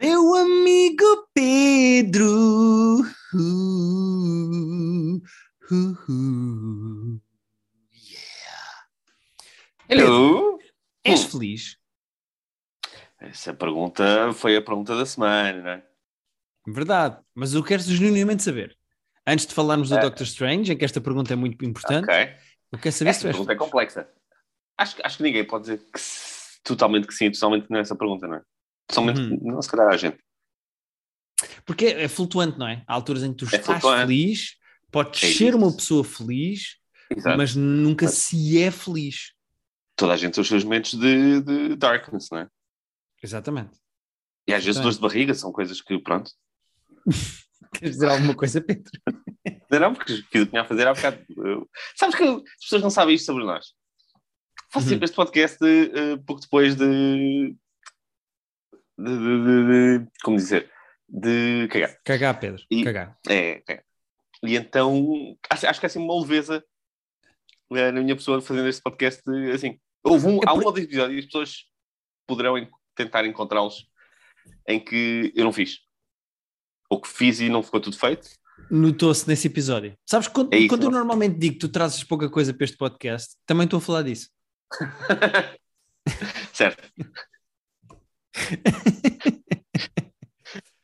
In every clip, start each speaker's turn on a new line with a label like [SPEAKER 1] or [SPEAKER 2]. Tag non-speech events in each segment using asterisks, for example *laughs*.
[SPEAKER 1] Meu amigo Pedro. Uh, uh, uh. Yeah.
[SPEAKER 2] Hello!
[SPEAKER 1] És
[SPEAKER 2] Hum.
[SPEAKER 1] feliz?
[SPEAKER 2] Essa pergunta foi a pergunta da semana, não é?
[SPEAKER 1] Verdade. Mas eu quero genuinamente saber. Antes de falarmos do
[SPEAKER 2] É.
[SPEAKER 1] Doctor Strange, em que esta pergunta é muito importante,
[SPEAKER 2] Ok.
[SPEAKER 1] eu quero saber se
[SPEAKER 2] Essa
[SPEAKER 1] tu és
[SPEAKER 2] pergunta é complexa. Acho, que- acho que ninguém pode dizer que se- totalmente que sim totalmente que não é essa pergunta, não é? Totalmente,
[SPEAKER 1] Uhum.
[SPEAKER 2] não, se calhar a gente.
[SPEAKER 1] Porque é flutuante, não é? Há alturas em que tu
[SPEAKER 2] É
[SPEAKER 1] estás
[SPEAKER 2] flutuante.
[SPEAKER 1] feliz, podes
[SPEAKER 2] É
[SPEAKER 1] ser
[SPEAKER 2] isso.
[SPEAKER 1] uma pessoa feliz,
[SPEAKER 2] Exato.
[SPEAKER 1] mas nunca se é feliz.
[SPEAKER 2] Toda a gente tem os seus momentos de, de darkness, não é?
[SPEAKER 1] Exatamente.
[SPEAKER 2] E às vezes dores de barriga são coisas que, pronto. *laughs*
[SPEAKER 1] Queres dizer alguma coisa, Pedro?
[SPEAKER 2] Não, não, porque que eu tinha a fazer há bocado. Eu- Sabes que as pessoas não sabem isto sobre nós. Faço
[SPEAKER 1] Uhum.
[SPEAKER 2] sempre este podcast eh, pouco depois de, de, de- de- Como dizer? De cagar.
[SPEAKER 1] Cagar, Pedro.
[SPEAKER 2] E-
[SPEAKER 1] Cagar.
[SPEAKER 2] É, é. E então, acho, acho que é assim uma leveza eh, na minha pessoa fazendo este podcast. Assim, houve um,
[SPEAKER 1] É
[SPEAKER 2] há
[SPEAKER 1] por-
[SPEAKER 2] um ou dois episódios e as pessoas poderão en- tentar encontrá-los em que eu não fiz. Ou que fiz e não ficou tudo feito.
[SPEAKER 1] Notou-se nesse episódio. Sabes, quando,
[SPEAKER 2] É isso,
[SPEAKER 1] quando eu normalmente digo que tu trazes pouca coisa para este podcast, também estou a falar disso. *laughs*
[SPEAKER 2] certo.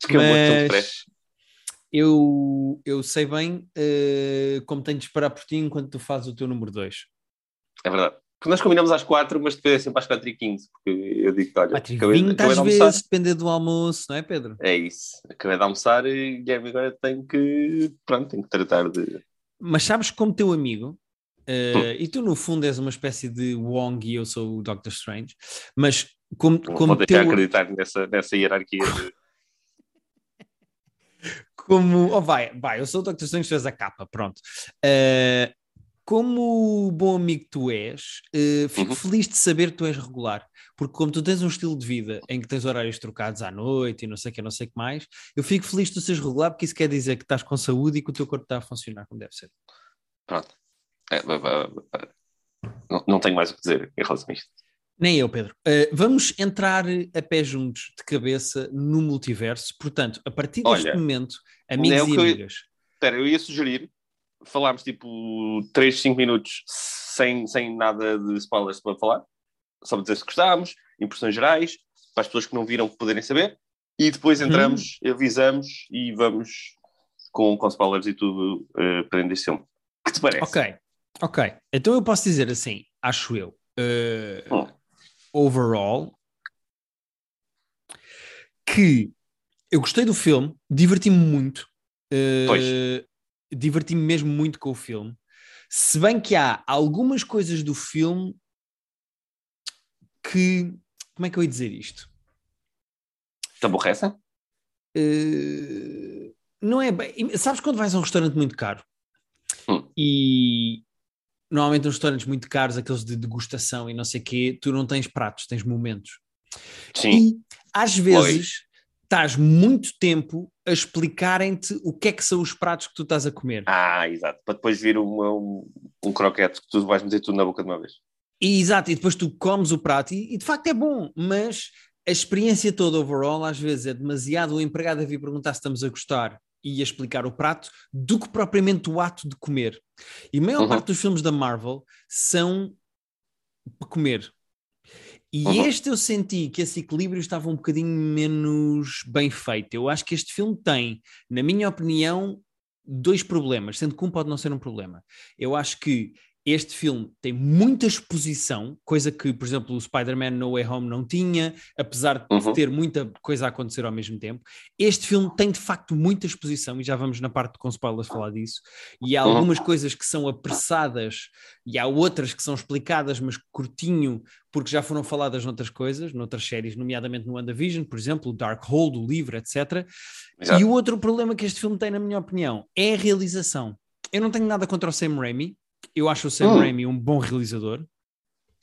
[SPEAKER 2] Acho que é.
[SPEAKER 1] Mas eu, eu sei bem eh, como tenho de esperar por ti enquanto tu fazes o teu número 2.
[SPEAKER 2] É verdade. Porque nós combinamos às 4, mas depois é sempre às 4 e 15 porque eu digo, olha, acabei,
[SPEAKER 1] 20
[SPEAKER 2] acabei
[SPEAKER 1] às
[SPEAKER 2] de almoçar.
[SPEAKER 1] vezes, depender do almoço, não é, Pedro?
[SPEAKER 2] É isso. Acabei de almoçar e Guilherme agora tenho que, pronto, tenho que tratar de...
[SPEAKER 1] Mas sabes como teu amigo,
[SPEAKER 2] Hum.
[SPEAKER 1] e tu no fundo és uma espécie de Wong e eu sou o Doctor Strange, mas como, como
[SPEAKER 2] vou deixar
[SPEAKER 1] teu,
[SPEAKER 2] acreditar nessa, nessa hierarquia. De...
[SPEAKER 1] como, oh vai, vai, eu sou o Dr. Strange, tu és a capa, pronto. Uh, como bom amigo que tu és, uh, fico
[SPEAKER 2] Uhum.
[SPEAKER 1] feliz de saber que tu és regular, porque como tu tens um estilo de vida em que tens horários trocados à noite e não sei o que, não sei o que mais, eu fico feliz de tu seres regular, porque isso quer dizer que estás com saúde e que o teu corpo está a funcionar como deve ser.
[SPEAKER 2] Pronto. É, não, não tenho mais o que dizer em relação a isto.
[SPEAKER 1] Nem eu, Pedro. Uh, vamos entrar a pé juntos, de cabeça, no multiverso. Portanto, a partir deste
[SPEAKER 2] Olha,
[SPEAKER 1] momento, amigos
[SPEAKER 2] é o
[SPEAKER 1] e amigas,
[SPEAKER 2] Espera, eu ia sugerir falarmos tipo 3, 5 minutos sem, sem nada de spoilers para falar, só para dizer se gostámos, impressões gerais, para as pessoas que não viram poderem saber, e depois
[SPEAKER 1] Uhum.
[SPEAKER 2] entramos, avisamos e vamos com, com spoilers e tudo uh, para dentro deste filme. que te parece?
[SPEAKER 1] Ok, ok. Então eu posso dizer assim, acho eu, uh,
[SPEAKER 2] Hum.
[SPEAKER 1] overall, que eu gostei do filme, diverti-me muito, uh, diverti-me mesmo muito com o filme. Se bem que há algumas coisas do filme que. Como é que eu ia dizer isto?
[SPEAKER 2] Te aborrecem?
[SPEAKER 1] Uh, não é bem. Sabes quando vais a um restaurante muito caro
[SPEAKER 2] Hum.
[SPEAKER 1] e normalmente uns restaurantes muito caros, aqueles de degustação e não sei o quê, tu não tens pratos, tens momentos.
[SPEAKER 2] Sim.
[SPEAKER 1] E às vezes estás muito tempo a explicarem-te o que é que são os pratos que tu estás a comer.
[SPEAKER 2] Ah, exato. Para depois vir uma- um, um croquete que tu vais meter tudo na boca de uma vez.
[SPEAKER 1] E, exato, e depois tu comes o prato e, e de facto é bom, mas a experiência toda overall às vezes é demasiado o empregado a vir perguntar se estamos a gostar e a explicar o prato do que propriamente o ato de comer. E a maior
[SPEAKER 2] Uhum.
[SPEAKER 1] parte dos filmes da Marvel são para comer. E
[SPEAKER 2] Uhum.
[SPEAKER 1] este eu senti que esse equilíbrio estava um bocadinho menos bem feito. Eu acho que este filme tem, na minha opinião, dois problemas, sendo que um pode não ser um problema. Eu acho que este filme tem muita exposição, coisa que, por exemplo, o Spider-Man No Way Home não tinha, apesar de
[SPEAKER 2] Uhum.
[SPEAKER 1] ter muita coisa a acontecer ao mesmo tempo. Este filme tem de facto muita exposição, e já vamos na parte com spoilers falar disso. E há
[SPEAKER 2] Uhum.
[SPEAKER 1] algumas coisas que são apressadas, e há outras que são explicadas, mas curtinho, porque já foram faladas noutras coisas, noutras séries, nomeadamente no WandaVision, por exemplo, o Dark Hold, o livro, etc.
[SPEAKER 2] Exato.
[SPEAKER 1] E o outro problema que este filme tem, na minha opinião, é a realização. Eu não tenho nada contra o Sam Raimi. Eu acho o Sam
[SPEAKER 2] Hum.
[SPEAKER 1] Raimi um bom realizador.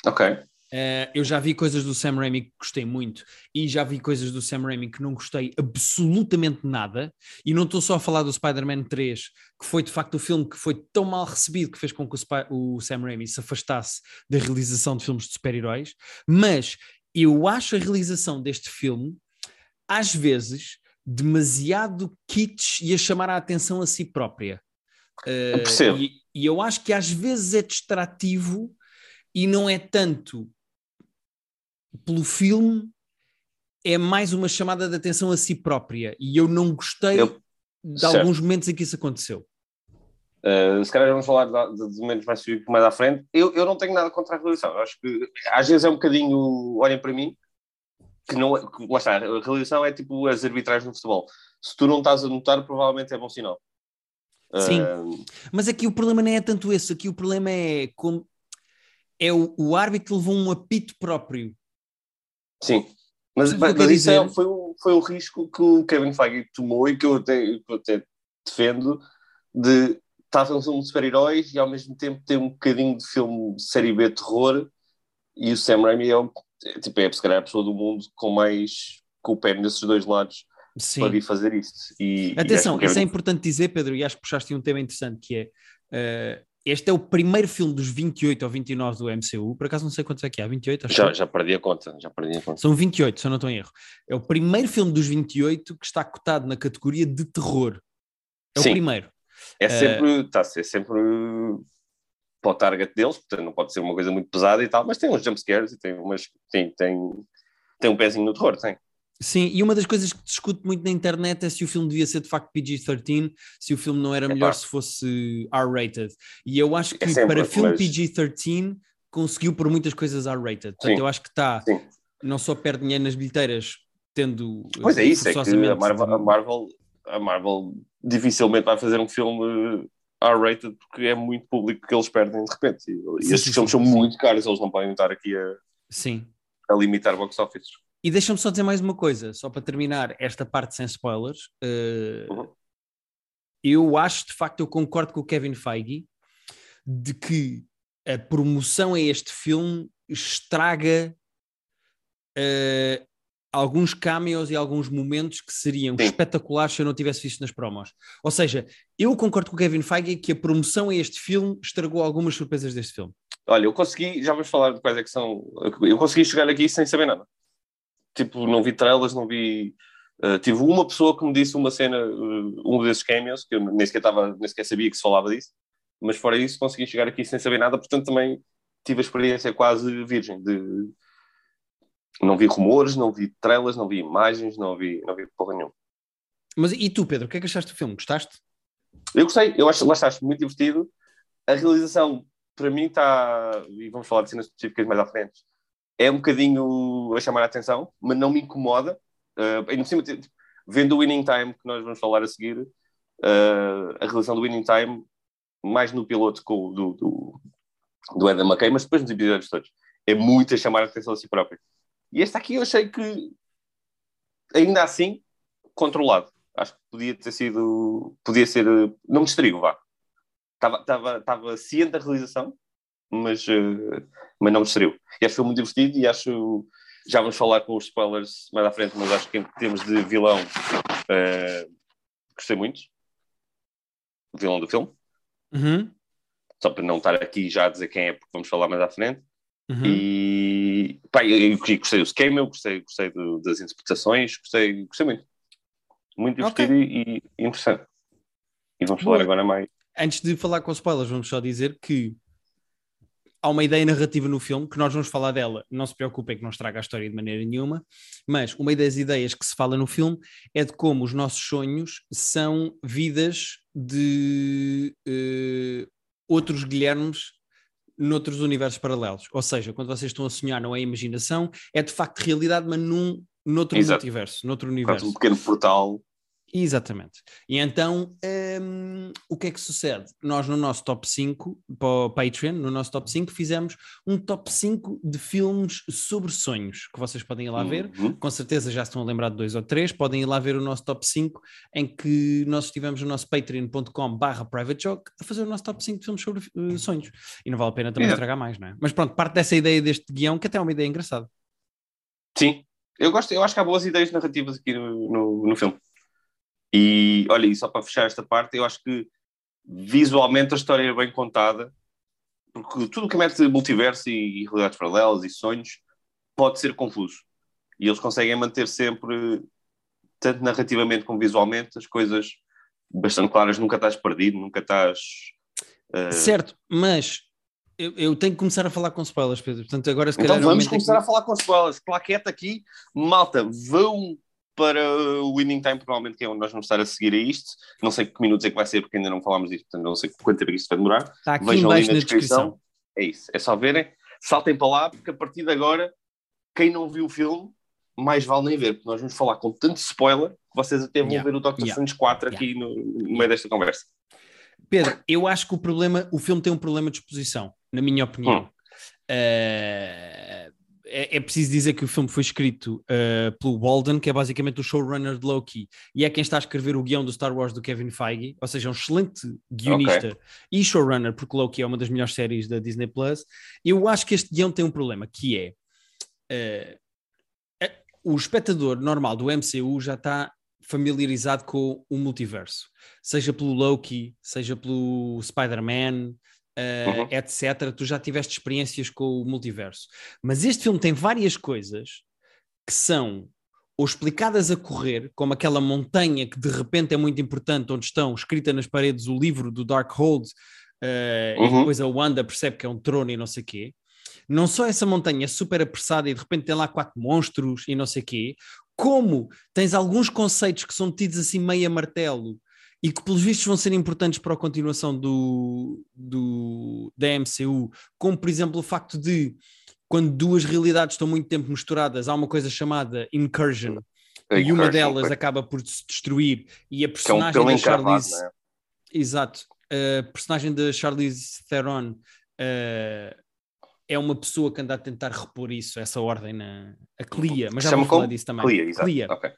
[SPEAKER 2] Ok.
[SPEAKER 1] Eh, eu já vi coisas do Sam Raimi que gostei muito e já vi coisas do Sam Raimi que não gostei absolutamente nada. E não estou só a falar do Spider-Man 3, que foi de facto o filme que foi tão mal recebido que fez com que o, o Sam Raimi se afastasse da realização de filmes de super-heróis, mas eu acho a realização deste filme, às vezes, demasiado kitsch e a chamar a atenção a si própria. Uh,
[SPEAKER 2] percebo.
[SPEAKER 1] E, e eu acho que às vezes é distrativo e não é tanto pelo filme, é mais uma chamada de atenção a si própria. E eu não gostei
[SPEAKER 2] Eu-
[SPEAKER 1] de
[SPEAKER 2] certo.
[SPEAKER 1] alguns momentos em que isso aconteceu.
[SPEAKER 2] Uh, se calhar vamos falar de, momentos mais específicos mais à frente. Eu, eu não tenho nada contra a realização. Eu acho que às vezes é um bocadinho, olhem para mim, que não é, que, lá está, a realização é tipo as arbitragens no futebol. Se tu não estás a notar, provavelmente é bom sinal.
[SPEAKER 1] Sim.
[SPEAKER 2] Uh,
[SPEAKER 1] Mas aqui o problema não é tanto esse, aqui o problema é como é o, o árbitro levou um apito próprio.
[SPEAKER 2] sim. Mas, mas
[SPEAKER 1] quero
[SPEAKER 2] isso é- foi, o, foi risco que o Kevin Feige tomou e que eu até, que eu até defendo de estar a fazer um super-heróis e ao mesmo tempo ter um bocadinho de filme série B terror e o Sam Raimi é, é, tipo, é se calhar a pessoa do mundo com mais com o pé nesses dois lados
[SPEAKER 1] Sim.
[SPEAKER 2] para vir fazer isto. E, e
[SPEAKER 1] Atenção,
[SPEAKER 2] acho que
[SPEAKER 1] isso é importante dizer, Pedro, e acho que puxaste um tema interessante que é eh, este é o primeiro filme dos 28 ou 29 do MCU, por acaso não sei quantos é que há, 28? Acho
[SPEAKER 2] já,
[SPEAKER 1] que
[SPEAKER 2] já perdi a conta, já perdi a conta.
[SPEAKER 1] São 28, se eu não estou em erro. É o primeiro filme dos 28 que está cotado na categoria de terror. É o
[SPEAKER 2] Sim.
[SPEAKER 1] primeiro.
[SPEAKER 2] É sempre, está a ser sempre para o target deles, portanto não pode ser uma coisa muito pesada e tal, mas tem uns jumpscares e tem umas tem, tem, tem um pezinho no terror, tem.
[SPEAKER 1] Sim, e uma das coisas que discute muito na internet é se o filme devia ser de facto PG-13, se o filme não era melhor se fosse R-rated. E eu acho que
[SPEAKER 2] É
[SPEAKER 1] para filme
[SPEAKER 2] mas-
[SPEAKER 1] PG-13 conseguiu por muitas coisas R-rated. Portanto,
[SPEAKER 2] Sim.
[SPEAKER 1] eu acho que está, não só perde dinheiro nas bilheteiras, tendo.
[SPEAKER 2] Pois é
[SPEAKER 1] eh,
[SPEAKER 2] isso, é que a Marvel, a Marvel, a Marvel dificilmente vai fazer um filme R-rated porque é muito público que eles perdem de repente. E,
[SPEAKER 1] Sim,
[SPEAKER 2] estes
[SPEAKER 1] sim,
[SPEAKER 2] filmes
[SPEAKER 1] sim,
[SPEAKER 2] são muito caros, eles não podem estar aqui a,
[SPEAKER 1] Sim.
[SPEAKER 2] a limitar box office.
[SPEAKER 1] E deixa-me só dizer mais uma coisa, só para terminar esta parte sem spoilers. eh,
[SPEAKER 2] Uhum.
[SPEAKER 1] Eu acho, de facto, eu concordo com o Kevin Feige de que a promoção a este filme estraga eh, alguns cameos e alguns momentos que seriam
[SPEAKER 2] Sim.
[SPEAKER 1] espetaculares se eu não tivesse visto nas promos. Ou seja, eu concordo com o Kevin Feige que a promoção a este filme estragou algumas surpresas deste filme.
[SPEAKER 2] Olha, eu consegui, já vamos falar de quais é que são. Eu consegui chegar aqui sem saber nada. Tipo, não vi trailers, não vi. uh, tive uma pessoa que me disse uma cena, uh, um desses cameos, que eu nem sequer, tava, nem sequer sabia que se falava disso, mas fora isso consegui chegar aqui sem saber nada, portanto também tive a experiência quase virgem de. Não vi rumores, não vi trailers, não vi imagens, não vi, não vi porra nenhuma.
[SPEAKER 1] Mas e tu, Pedro, o que é que achaste do filme? Gostaste?
[SPEAKER 2] Eu gostei, eu acho, lá está, acho muito divertido. A realização, para mim, está, e vamos falar de cenas específicas mais à frente, é um bocadinho a chamar a atenção, mas não me incomoda. Uh, ainda cima, tipo, vendo o Winning Time, que nós vamos falar a seguir, uh, a realização do Winning Time, mais no piloto com, do, do, do Adam McKay, mas depois nos episódios todos, é muito a chamar a atenção a si próprio. E este aqui eu achei que, ainda assim, controlado. Acho que podia ter sido. Podia ser. Não me distrigo, vá. Estava ciente da realização, mas, uh, mas não me distrigo. E acho que foi muito divertido e acho. Já vamos falar com os spoilers mais à frente, mas acho que em termos de vilão, uh, gostei muito. O vilão do filme.
[SPEAKER 1] Uhum,
[SPEAKER 2] Só para não estar aqui já a dizer quem é, porque vamos falar mais à frente.
[SPEAKER 1] uhum.
[SPEAKER 2] E pá, eu, eu gostei do cameo, gostei, gostei do- das interpretações, gostei, gostei muito. Muito divertido e, e interessante. E vamos
[SPEAKER 1] Boa.
[SPEAKER 2] falar agora mais.
[SPEAKER 1] Antes de falar com spoilers, vamos só dizer que há uma ideia narrativa no filme, que nós vamos falar dela, não se preocupem que não estraga a história de maneira nenhuma, mas uma das ideias que se fala no filme é de como os nossos sonhos são vidas de eh, outros Guilhermes noutros universos paralelos. Ou seja, quando vocês estão a sonhar não é imaginação, é de facto realidade, mas num noutro
[SPEAKER 2] Exato.
[SPEAKER 1] multiverso, noutro universo.
[SPEAKER 2] um pequeno portal.
[SPEAKER 1] Exatamente. E então, hum, o que é que sucede? Nós, no nosso top 5, para o Patreon, no nosso top 5, fizemos um top 5 de filmes sobre sonhos, que vocês podem ir lá ver.
[SPEAKER 2] Uhum.
[SPEAKER 1] Com certeza já estão a lembrar de dois ou três. Podem ir lá ver o nosso top 5, em que nós estivemos no nosso patreon.com barra private joke a fazer o nosso top 5 de filmes sobre eh, sonhos. E não vale a pena também
[SPEAKER 2] Yeah.
[SPEAKER 1] estragar mais, não é? Mas pronto, parte dessa ideia deste guião, que até é uma ideia engraçada.
[SPEAKER 2] Sim, eu gosto, eu acho que há boas ideias narrativas aqui no, no, no filme. E olha, e só para fechar esta parte, eu acho que visualmente a história é bem contada, porque tudo o que mete multiverso e, e realidades paralelas e sonhos pode ser confuso. E eles conseguem manter sempre, tanto narrativamente como visualmente, as coisas bastante claras. Nunca estás perdido, nunca estás. Uh...
[SPEAKER 1] Certo, mas eu, eu, tenho que começar a falar com spoilers, Pedro. Portanto, agora se
[SPEAKER 2] calhar. Então vamos começar a falar com spoilers. Plaquete aqui, malta, vão para o Winning Time, provavelmente, que é onde nós vamos estar a seguir a isto. Não sei que minutos é que vai ser, porque ainda não falámos disto, portanto, não sei quanto tempo é isto vai demorar.
[SPEAKER 1] Está aqui Vejam ali na, na descrição. descrição.
[SPEAKER 2] É isso, é só verem. Saltem para lá, porque a partir de agora, quem não viu o filme, mais vale nem ver, porque nós vamos falar com tanto spoiler que vocês até vão yeah. ver o Doctor yeah. Strange 4 yeah. aqui no, no meio desta conversa.
[SPEAKER 1] Pedro, eu acho que o problema, o filme tem um problema de exposição, na minha opinião. Hum. Uh, é, é, preciso dizer que o filme foi escrito uh, pelo Walden, que é basicamente o showrunner de Loki, e é quem está a escrever o guião do Star Wars do Kevin Feige, ou seja, um excelente guionista okay. e showrunner, porque Loki é uma das melhores séries da Disney Plus. Eu acho que este guião tem um problema, que é uh, o espectador normal do MCU já está familiarizado com o multiverso, seja pelo Loki, seja pelo Spider-Man, uh, uhum. etc. Tu já tiveste experiências com o multiverso. Mas este filme tem várias coisas que são ou explicadas a correr, como aquela montanha que de repente é muito importante, onde estão escrita nas paredes o livro do Darkhold, uh, uhum. e depois a Wanda percebe que é um trono e não sei o quê. Não só essa montanha é super apressada e de repente tem lá quatro monstros e não sei o quê, como tens alguns conceitos que são tidos assim meio a martelo e que pelos vistos vão ser importantes para a continuação do, do, da MCU, como por exemplo o facto de quando duas realidades estão muito tempo misturadas, há uma coisa chamada incursion, é e uma delas acaba por se destruir e a personagem é um da Charlize é? exato, a personagem da Charlize Theron uh, é uma pessoa que anda a tentar repor isso, essa ordem na a Clia, mas já vamos falar disso também.
[SPEAKER 2] Clia, exato. Clia. Okay.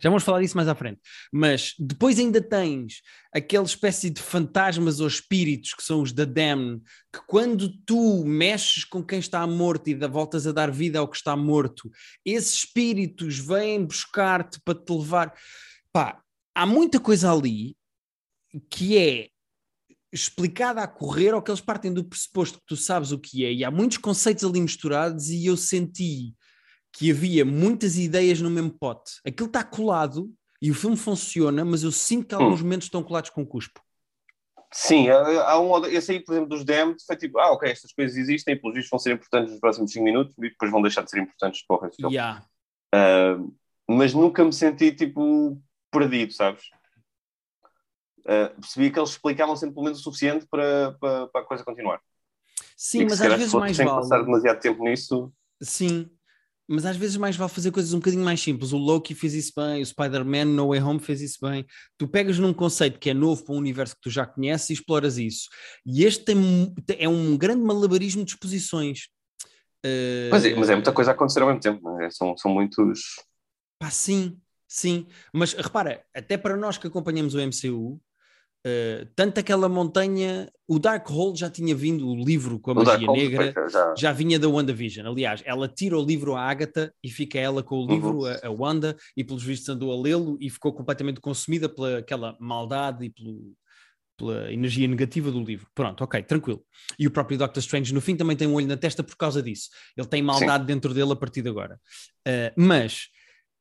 [SPEAKER 1] Já vamos falar disso mais à frente. Mas depois ainda tens aquela espécie de fantasmas ou espíritos que são os da Damn, que quando tu mexes com quem está morto e voltas a dar vida ao que está morto, esses espíritos vêm buscar-te para te levar. Pá, há muita coisa ali que é explicada a correr ou que eles partem do pressuposto que tu sabes o que é, e há muitos conceitos ali misturados, e eu senti que havia muitas ideias no mesmo pote. Aquilo está colado e o filme funciona, mas eu sinto que alguns hum. momentos estão colados com cuspo.
[SPEAKER 2] Sim, há um, esse aí, por exemplo, dos Damned, foi tipo, ah, ok, estas coisas existem, pelos vistos vão ser importantes nos próximos 5 minutos e depois vão deixar de ser importantes para o resto do.
[SPEAKER 1] Yeah.
[SPEAKER 2] Uh, mas nunca me senti, tipo, perdido, sabes? Uh, percebi que eles explicavam sempre pelo menos o suficiente para, para, para a coisa continuar.
[SPEAKER 1] Sim, mas às vezes mais vale.
[SPEAKER 2] passar demasiado tempo nisso.
[SPEAKER 1] Sim, mas às vezes mais vale fazer coisas um bocadinho mais simples. O Loki fez isso bem, o Spider-Man No Way Home fez isso bem. Tu pegas num conceito que é novo para um universo que tu já conheces e exploras isso. E este tem, é um grande malabarismo de exposições.
[SPEAKER 2] Uh... Mas, é, mas é muita coisa a acontecer ao mesmo tempo, é? são, são muitos.
[SPEAKER 1] Pá, sim, sim. Mas repara, até para nós que acompanhamos o MCU, Uh, tanto aquela montanha, o Darkhold já tinha vindo, o livro com a o magia negra, já... já... vinha da WandaVision. Aliás, ela tira o livro à Agatha e fica ela com o livro, uhum. a, a, Wanda, e pelos vistos andou a lê-lo e ficou completamente consumida pela aquela maldade e pelo, pela energia negativa do livro. Pronto, ok, tranquilo. E o próprio Doctor Strange, no fim, também tem um olho na testa por causa disso. Ele tem maldade Sim. dentro dele a partir de agora. Uh, mas,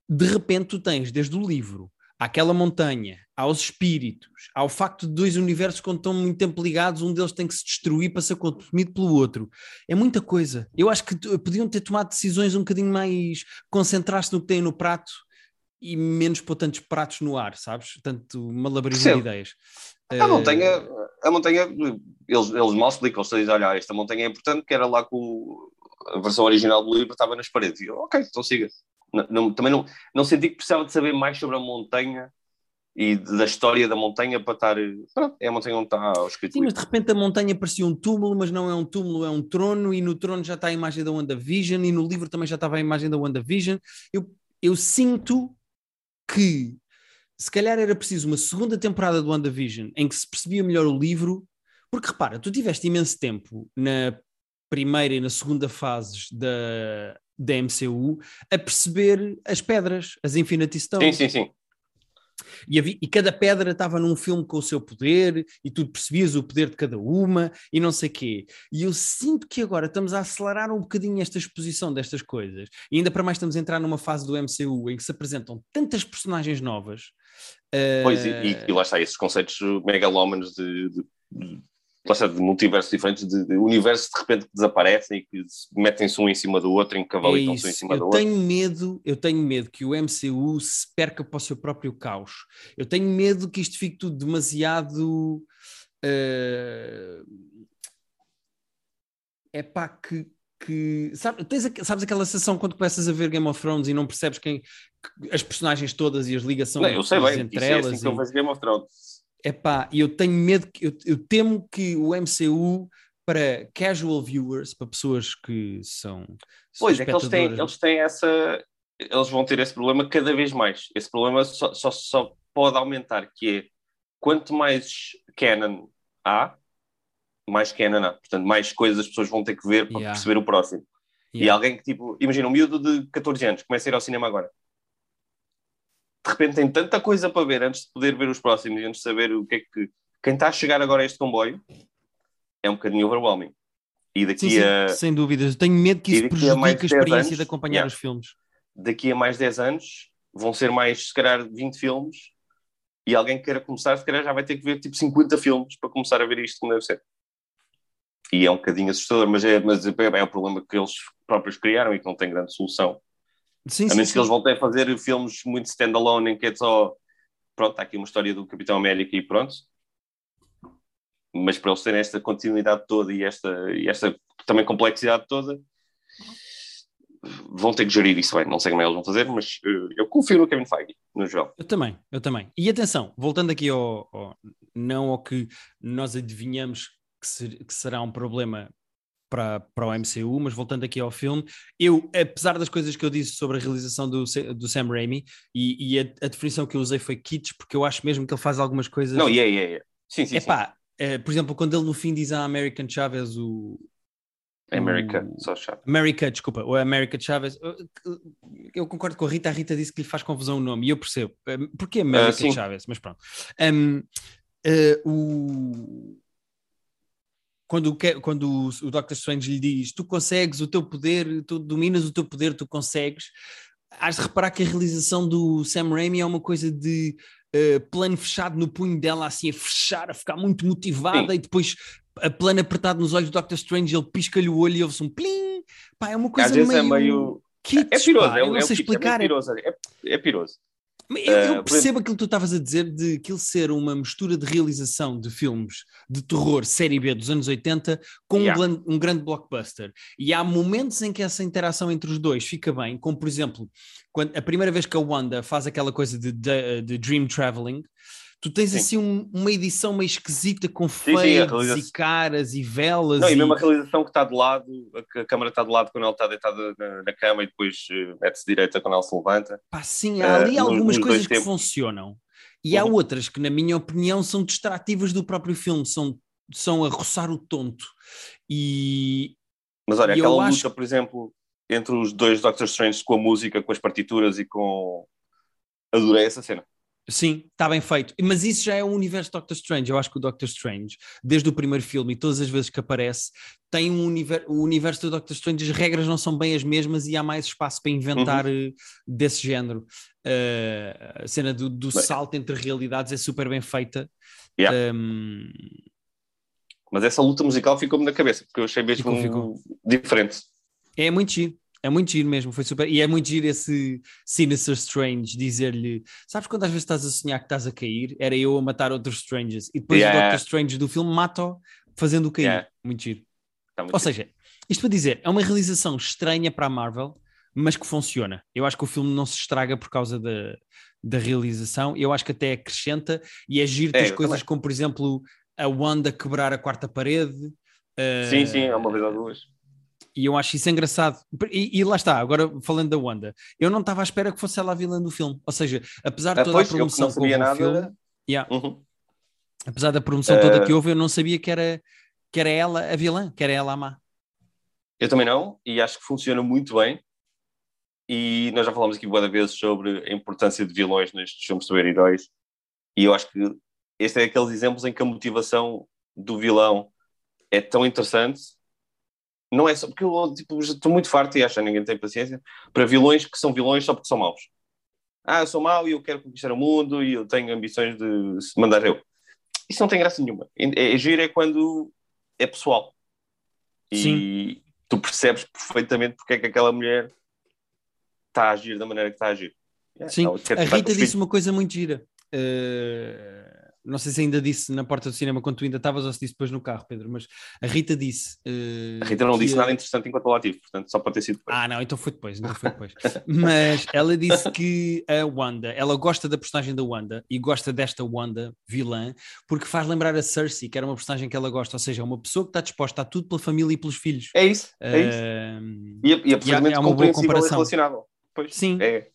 [SPEAKER 1] de repente, tu tens desde o livro àquela montanha, aos espíritos, ao facto de dois universos quando estão muito tempo ligados, um deles tem que se destruir para ser consumido pelo outro. É muita coisa. Eu acho que podiam ter tomado decisões um bocadinho mais concentradas no que têm no prato e menos pôr tantos pratos no ar, sabes? Tanto malabarismo de ideias.
[SPEAKER 2] A montanha, a montanha eles, eles mal explicam, eles dizem, olha, esta montanha é importante, que era lá com a versão original do livro estava nas paredes. E eu, ok, então siga. Não, também não, não senti que precisava de saber mais sobre a montanha e da história da montanha para estar. Pronto, é a montanha onde está o escrito.
[SPEAKER 1] Sim, mas de repente a montanha parecia um túmulo, mas não é um túmulo, é um trono, e no trono já está a imagem da WandaVision, e no livro também já estava a imagem da WandaVision. Eu, eu sinto que se calhar era preciso uma segunda temporada do WandaVision em que se percebia melhor o livro, porque repara, tu tiveste imenso tempo na primeira e na segunda fases da, da MCU a perceber as pedras, as Infinity Stones.
[SPEAKER 2] Sim, sim, sim.
[SPEAKER 1] E, havia, e, cada pedra estava num filme com o seu poder, e tu percebias o poder de cada uma, e não sei quê. E eu sinto que agora estamos a acelerar um bocadinho esta exposição destas coisas. E ainda para mais estamos a entrar numa fase do MCU em que se apresentam tantas personagens novas.
[SPEAKER 2] Pois, uh... e, e, lá está, esses conceitos megalómanos de, de, de de multiversos diferentes, de, de universos de repente que desaparecem e que metem-se um em cima do outro, encavalitam-se
[SPEAKER 1] é
[SPEAKER 2] um em cima
[SPEAKER 1] eu
[SPEAKER 2] do
[SPEAKER 1] tenho
[SPEAKER 2] outro.
[SPEAKER 1] Medo, eu tenho medo que o MCU se perca para o seu próprio caos. Eu tenho medo que isto fique tudo demasiado. Uh... É pá, que, que sabe, tens, sabes aquela sensação quando começas a ver Game of Thrones e não percebes quem as personagens todas e as ligações
[SPEAKER 2] não, eu sei bem,
[SPEAKER 1] entre elas.
[SPEAKER 2] É assim que eu vejo Game of Thrones
[SPEAKER 1] epá, eu tenho medo, que, eu, eu temo que o MCU para casual viewers, para pessoas que são.
[SPEAKER 2] Pois é que eles têm, eles têm essa. Eles vão ter esse problema cada vez mais. Esse problema só, só, só pode aumentar, que é quanto mais canon há, mais canon há. Portanto, mais coisas as pessoas vão ter que ver para yeah. perceber o próximo. Yeah. E alguém que, tipo, imagina um miúdo de 14 anos, começa a ir ao cinema agora de repente tem tanta coisa para ver antes de poder ver os próximos e antes de saber o que é que. Quem está a chegar agora a este comboio é um bocadinho overwhelming. E daqui
[SPEAKER 1] sim,
[SPEAKER 2] a.
[SPEAKER 1] Sim, sem dúvidas. Tenho medo que isso prejudique a, experiência anos, de acompanhar yeah, os filmes.
[SPEAKER 2] Daqui a mais 10 anos vão ser mais, se calhar, 20 filmes e alguém que queira começar, se calhar já vai ter que ver tipo 50 filmes para começar a ver isto como deve ser. E é um bocadinho assustador, mas é, mas é, é o problema que eles próprios criaram e que não tem grande solução. Sim, a menos que eles voltem a fazer filmes muito standalone em que é só pronto, está aqui uma história do Capitão América e pronto. Mas para eles terem esta continuidade toda e esta, e esta também complexidade toda, vão ter que gerir isso bem. Não sei como é eles vão fazer, mas uh, eu confio no Kevin Feige, no geral.
[SPEAKER 1] Eu também, eu também. E atenção, voltando aqui ao, ao não ao que nós adivinhamos que, ser, que será um problema para, para o MCU, mas voltando aqui ao filme, eu, apesar das coisas que eu disse sobre a realização do, do Sam Raimi, e, e a, a, definição que eu usei foi kits, porque eu acho mesmo que ele faz algumas coisas.
[SPEAKER 2] Não, yeah, yeah, yeah. Sim, sim.
[SPEAKER 1] Epá, sim. É, por exemplo, quando ele no fim diz a American Chavez o.
[SPEAKER 2] America, o... só Chavez.
[SPEAKER 1] America, desculpa, o America Chavez. Eu concordo com a Rita, a Rita disse que lhe faz confusão o nome, e eu percebo. Porquê America uh, Chavez? Mas pronto. Um, uh, o quando, quando o, o Doctor Strange lhe diz tu consegues o teu poder, tu dominas o teu poder, tu consegues, has de reparar que a realização do Sam Raimi é uma coisa de uh, plano fechado no punho dela, assim, a fechar, a ficar muito motivada Sim. e depois a plano apertado nos olhos do Doctor Strange, ele pisca-lhe o olho e ouve-se um plim. Pá, é uma coisa meio... É meio... Kits,
[SPEAKER 2] é piroso,
[SPEAKER 1] pá,
[SPEAKER 2] é,
[SPEAKER 1] eu não
[SPEAKER 2] é,
[SPEAKER 1] sei explicar.
[SPEAKER 2] É, piroso, é, é piroso.
[SPEAKER 1] Eu, eu uh, percebo aquilo que tu estavas a dizer de aquilo ser uma mistura de realização de filmes de terror série B dos anos 80 com yeah. um, um, grande blockbuster. E há momentos em que essa interação entre os dois fica bem, como por exemplo, quando, a primeira vez que a Wanda faz aquela coisa de, de, de dream traveling, tu tens sim. assim um, uma edição meio esquisita com fades e caras e velas.
[SPEAKER 2] Não,
[SPEAKER 1] e,
[SPEAKER 2] e mesmo a realização que está de lado, a, a câmera está de lado quando ela está deitada na, na cama e depois uh, mete-se direita quando ela se levanta.
[SPEAKER 1] Pá, sim, há ali uh, algumas coisas que tempos. funcionam. E uhum. há outras que, na minha opinião, são distrativas do próprio filme, são, são a roçar o tonto. E.
[SPEAKER 2] Mas olha,
[SPEAKER 1] e
[SPEAKER 2] aquela luta,
[SPEAKER 1] acho...
[SPEAKER 2] por exemplo, entre os dois Doctor Strange com a música, com as partituras e com. Adorei essa cena.
[SPEAKER 1] Sim, está bem feito. Mas isso já é o universo Doctor Strange. Eu acho que o Doctor Strange, desde o primeiro filme e todas as vezes que aparece, tem um universo, o universo do Doctor Strange, as regras não são bem as mesmas e há mais espaço para inventar uhum. Eh, desse género. Uh, a cena do, do salto entre realidades é super bem feita.
[SPEAKER 2] Yeah. Um... Mas essa luta musical ficou-me na cabeça, porque eu achei mesmo ficou, ficou. diferente.
[SPEAKER 1] É muito giro. É muito giro mesmo, foi super. E é muito giro esse Sinister Strange dizer-lhe: Sabes quando às vezes estás a sonhar que estás a cair? Era eu a matar outros Strangers. E depois yeah. o Doctor Strange do filme mata-o fazendo-o cair. Yeah. Muito giro. Tá muito Ou giro. seja, isto para dizer, é uma realização estranha para a Marvel, mas que funciona. Eu acho que o filme não se estraga por causa da, da realização. Eu acho que até acrescenta e é giro é, coisas também. como, por exemplo, a Wanda quebrar a quarta parede.
[SPEAKER 2] Sim, uh, sim, é uma vez ou duas
[SPEAKER 1] e eu acho isso engraçado. E, e, lá está, agora falando da Wanda, eu não estava à espera que fosse ela a vilã do filme. Ou seja, apesar de ah, toda a promoção
[SPEAKER 2] que houve
[SPEAKER 1] nada...
[SPEAKER 2] filme,
[SPEAKER 1] yeah, uhum. apesar da promoção uh... toda que houve, eu não sabia que era, que era ela a vilã, que era ela a má.
[SPEAKER 2] Eu também não, e acho que funciona muito bem. E nós já falamos aqui várias vezes sobre a importância de vilões nestes filmes de super-heróis. E eu acho que este é aqueles exemplos em que a motivação do vilão é tão interessante. Não é só porque eu tipo, estou muito farto e acho que ninguém tem paciência para vilões que são vilões só porque são maus. Ah, eu sou mau e eu quero conquistar o mundo e eu tenho ambições de mandar eu. Isso não tem graça nenhuma. É, é giro é quando é pessoal. E Sim. tu percebes perfeitamente porque é que aquela mulher está a agir da maneira que está a agir.
[SPEAKER 1] Sim, a Rita disse uma coisa muito gira. Uh não sei se ainda disse na porta do cinema quando tu ainda estavas ou se disse depois no carro, Pedro, mas a Rita disse.
[SPEAKER 2] Uh, a Rita não disse nada interessante enquanto lá tive, portanto, só pode ter sido depois.
[SPEAKER 1] Ah, não, então foi depois, então foi depois. *laughs* mas ela disse que a Wanda, ela gosta da personagem da Wanda e gosta desta Wanda vilã, porque faz lembrar a Cersei, que era uma personagem que ela gosta, ou seja, é uma pessoa que está disposta a tudo pela família e pelos filhos.
[SPEAKER 2] É isso, é isso. Uh, e, e é perfeitamente é uma boa comparação. relacionável. Pois,
[SPEAKER 1] Sim. É.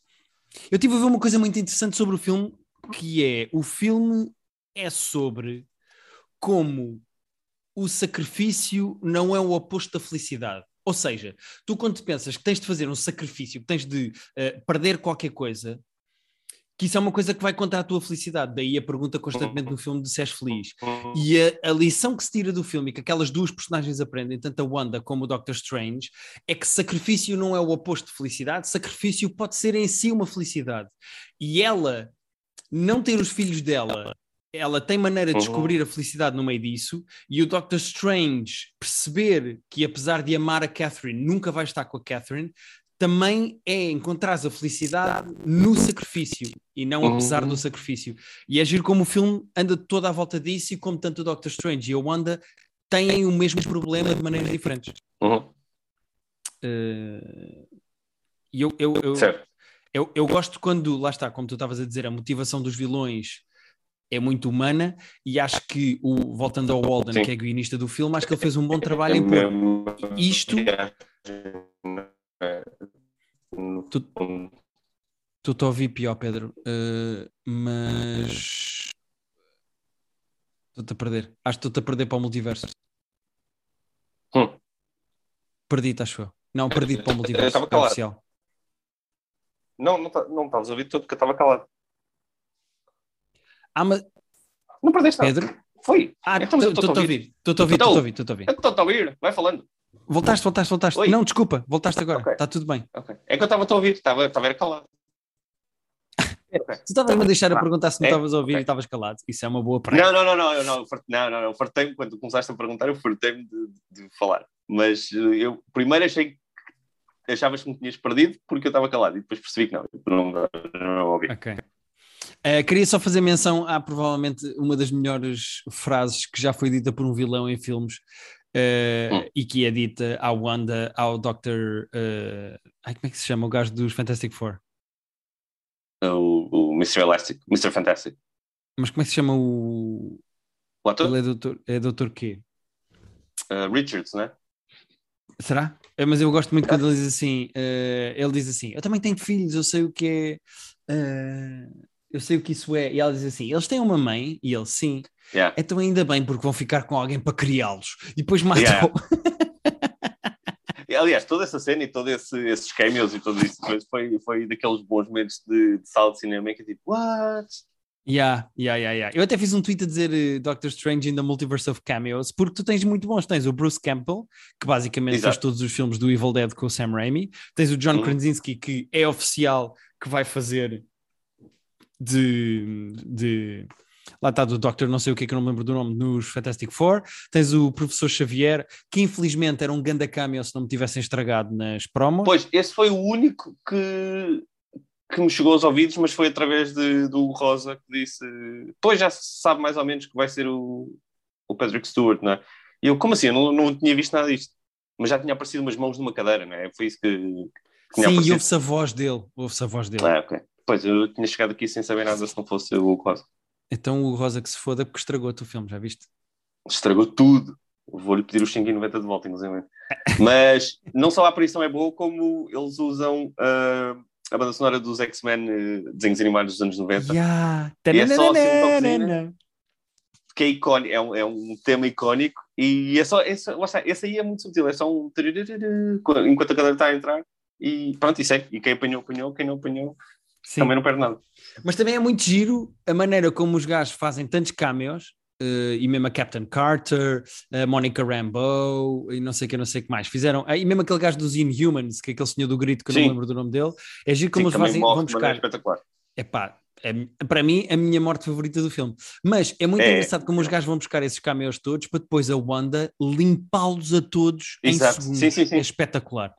[SPEAKER 1] Eu tive a ver uma coisa muito interessante sobre o filme, que é o filme é sobre como o sacrifício não é o oposto da felicidade. Ou seja, tu quando pensas que tens de fazer um sacrifício, que tens de uh, perder qualquer coisa, que isso é uma coisa que vai contra a tua felicidade. Daí a pergunta constantemente no filme de se és feliz. E a, a, lição que se tira do filme e que aquelas duas personagens aprendem, tanto a Wanda como o Doctor Strange, é que sacrifício não é o oposto de felicidade, sacrifício pode ser em si uma felicidade. E ela não ter os filhos dela ela tem maneira de uhum. descobrir a felicidade no meio disso e o Doctor Strange perceber que apesar de amar a Catherine nunca vai estar com a Catherine também é encontrar a felicidade no sacrifício e não apesar do uhum. sacrifício e é giro como o filme anda toda à volta disso e como tanto o Doctor Strange e a Wanda têm o mesmo problema de maneiras diferentes uhum. uh, eu, eu, eu, eu, eu gosto quando, lá está, como tu estavas a dizer, a motivação dos vilões é muito humana e acho que o voltando ao Walden, Sim. que é guionista do filme, acho que ele fez um bom *laughs* trabalho em pôr isto. Tu, tu te ouvi pior, Pedro, uh, mas estou-te a perder. Acho que estou-te a perder para o multiverso. Hum. Perdi-te, acho eu. Não, perdi-te para o multiverso. Eu
[SPEAKER 2] estava calado. Oficial. Não, não, tá, não estavas a ouvir tudo porque eu estava calado.
[SPEAKER 1] Ah, mas...
[SPEAKER 2] Não perdeste
[SPEAKER 1] nada. Pedro?
[SPEAKER 2] Foi.
[SPEAKER 1] Ah, então, estou a ouvir. Estou a ouvir, estou a ouvir, estou a ouvir.
[SPEAKER 2] Estou a ouvir, vai falando.
[SPEAKER 1] Voltaste, voltaste, voltaste. Oi? Não, desculpa, voltaste agora. Está okay. tudo bem.
[SPEAKER 2] Okay. É que eu estava a ouvir, estava, era calado.
[SPEAKER 1] Okay. Tu estavas-me a deixar a perguntar se me estavas a ouvir okay. e estavas calado. Isso é uma boa praia.
[SPEAKER 2] Não, não, não, não, não, não, não, não, fartei-me quando começaste a perguntar, eu fartei-me de, de, falar. Mas eh, eu primeiro achei que achavas que me tinhas perdido porque eu estava calado e depois percebi que não, não, não, não ouvi.
[SPEAKER 1] Ok. Uh, queria só fazer menção a provavelmente uma das melhores frases que já foi dita por um vilão em filmes uh, hum. e que é dita à Wanda, ao Dr. Uh, ai, como é que se chama? O gajo dos Fantastic Four.
[SPEAKER 2] O, o Mr. Elastic, Mr. Fantastic.
[SPEAKER 1] Mas como é que se chama o.
[SPEAKER 2] O ator?
[SPEAKER 1] Ele é doutor, é doutor quê?
[SPEAKER 2] Uh, Richards, né?
[SPEAKER 1] Será? É, mas eu gosto muito quando ele diz assim: uh, ele diz assim, eu também tenho filhos, eu sei o que é. Uh, eu sei o que isso é. E ela diz assim: eles têm uma mãe, e ele sim. Yeah. Então ainda bem, porque vão ficar com alguém para criá-los. E depois matou. Yeah. *laughs*
[SPEAKER 2] Aliás, toda essa cena e todos esse, esses cameos e tudo isso foi, foi daqueles bons momentos de, de sala de cinema que é tipo, what?
[SPEAKER 1] Yeah, yeah, yeah, yeah. Eu até fiz um tweet a dizer uh, Doctor Strange in the Multiverse of Cameos, porque tu tens muito bons. Tens o Bruce Campbell, que basicamente Exato. fez todos os filmes do Evil Dead com o Sam Raimi. Tens o John uhum. Krasinski, que é oficial que vai fazer de, de lá está do Doctor, não sei o que é que eu não me lembro do nome, nos Fantastic Four. Tens o Professor Xavier, que infelizmente era um ganda cameo se não me tivessem estragado nas promos.
[SPEAKER 2] Pois, esse foi o único que, que me chegou aos ouvidos, mas foi através de, do Rosa que disse. Pois já se sabe mais ou menos que vai ser o, o Patrick Stewart, não é? E eu, como assim? Eu não, não tinha visto nada disto. Mas já tinha aparecido umas mãos numa cadeira, não é? Foi isso que.
[SPEAKER 1] que Sim, e ouve-se a voz dele. Ouve-se a voz dele.
[SPEAKER 2] Ah, ok. Pois, eu tinha chegado aqui sem saber nada se não fosse o Rosa.
[SPEAKER 1] Então o Rosa que se foda porque estragou-te o filme, já viste?
[SPEAKER 2] Estragou tudo. Vou-lhe pedir os 5,90 de volta, inclusive. Mas não só a aparição é boa, como eles usam uh, a banda sonora dos X-Men uh, desenhos animados dos anos 90.
[SPEAKER 1] Yeah.
[SPEAKER 2] E é só assim que é icónico, é um, é um tema icónico e é só, é só está, esse aí é muito sutil, é só um enquanto a cadeira está a entrar e pronto, isso é. E quem apanhou, apanhou, quem não apanhou,
[SPEAKER 1] Sim.
[SPEAKER 2] também não perde nada.
[SPEAKER 1] Mas também é muito giro a maneira como os gajos fazem tantos cameos. eh, e mesmo a Captain Carter, a Monica Rambeau e não sei o que, não sei que mais. Fizeram, ah, e mesmo aquele gajo dos Inhumans, que é aquele senhor do grito que eu não
[SPEAKER 2] Sim.
[SPEAKER 1] lembro do nome dele. É giro como
[SPEAKER 2] Sim,
[SPEAKER 1] eles fazem, vão buscar.
[SPEAKER 2] espetacular.
[SPEAKER 1] Epá, é, para mim, a minha morte favorita do filme. Mas é muito
[SPEAKER 2] É.
[SPEAKER 1] engraçado como os gajos vão buscar esses cameos todos para depois a Wanda limpá-los a todos
[SPEAKER 2] Exato.
[SPEAKER 1] em segundos.
[SPEAKER 2] Sim, sim, sim.
[SPEAKER 1] É espetacular.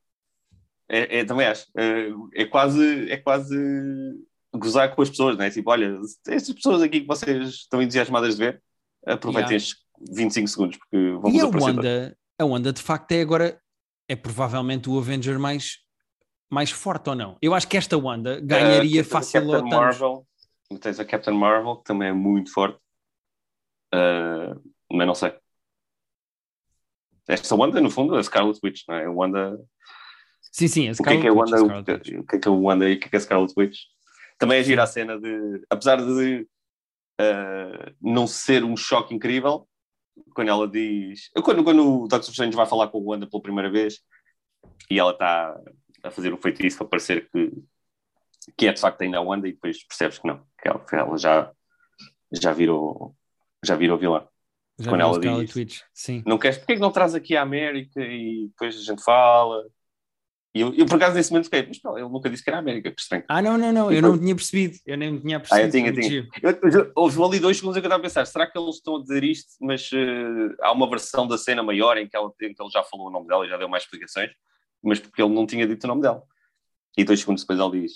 [SPEAKER 2] É, é, também acho. É, é quase, é quase gozar com as pessoas, né? Tipo, olha, estas pessoas aqui que vocês estão entusiasmadas de ver, aproveitem
[SPEAKER 1] Yeah.
[SPEAKER 2] estes 25 segundos, porque vamos
[SPEAKER 1] E a. Wanda, a Wanda de facto é agora, é provavelmente o Avenger mais, mais forte ou não? Eu acho que esta Wanda ganharia
[SPEAKER 2] Uh,
[SPEAKER 1] fácil ao
[SPEAKER 2] Captain
[SPEAKER 1] Thanos.
[SPEAKER 2] Marvel, tens a Captain Marvel, que também é muito forte. Uh, mas não sei. Esta Wanda, no fundo, é a Scarlet Witch, não é? A Wanda.
[SPEAKER 1] Sim, sim, a
[SPEAKER 2] O que é
[SPEAKER 1] Scarlet
[SPEAKER 2] que é
[SPEAKER 1] Witch,
[SPEAKER 2] Wanda? O
[SPEAKER 1] Scarlet Witch.
[SPEAKER 2] que é que é Wanda e o que é que é Scarlet Witch? Também é gira a cena de. Apesar de uh, não ser um choque incrível, quando ela diz. Quando, quando o Doctor Strange vai falar com a Wanda pela primeira vez e ela está a fazer um feitiço para parecer que, que é de facto ainda a Wanda e depois percebes que não, que ela, que ela já, já virou já virou vilã.
[SPEAKER 1] Já
[SPEAKER 2] quando ela
[SPEAKER 1] Scarlet
[SPEAKER 2] diz-
[SPEAKER 1] Witch, sim.
[SPEAKER 2] Não queres, porque é que não traz aqui a América e depois a gente fala? E eu, eu por acaso nesse momento fiquei, mas não, ele nunca disse que era América, que estranho.
[SPEAKER 1] Ah, não, não, não,
[SPEAKER 2] E
[SPEAKER 1] eu
[SPEAKER 2] depois-
[SPEAKER 1] não tinha percebido, eu nem tinha
[SPEAKER 2] Ah,
[SPEAKER 1] percebido.
[SPEAKER 2] eu tinha, tinha. Eu, eu, houve ali dois segundos em que eu estava a pensar, será que eles estão a dizer isto, mas eh, há uma versão da cena maior em que, ela, em que ele já falou o nome dela e já deu mais explicações, mas porque ele não tinha dito o nome dela. E dois segundos depois ele diz,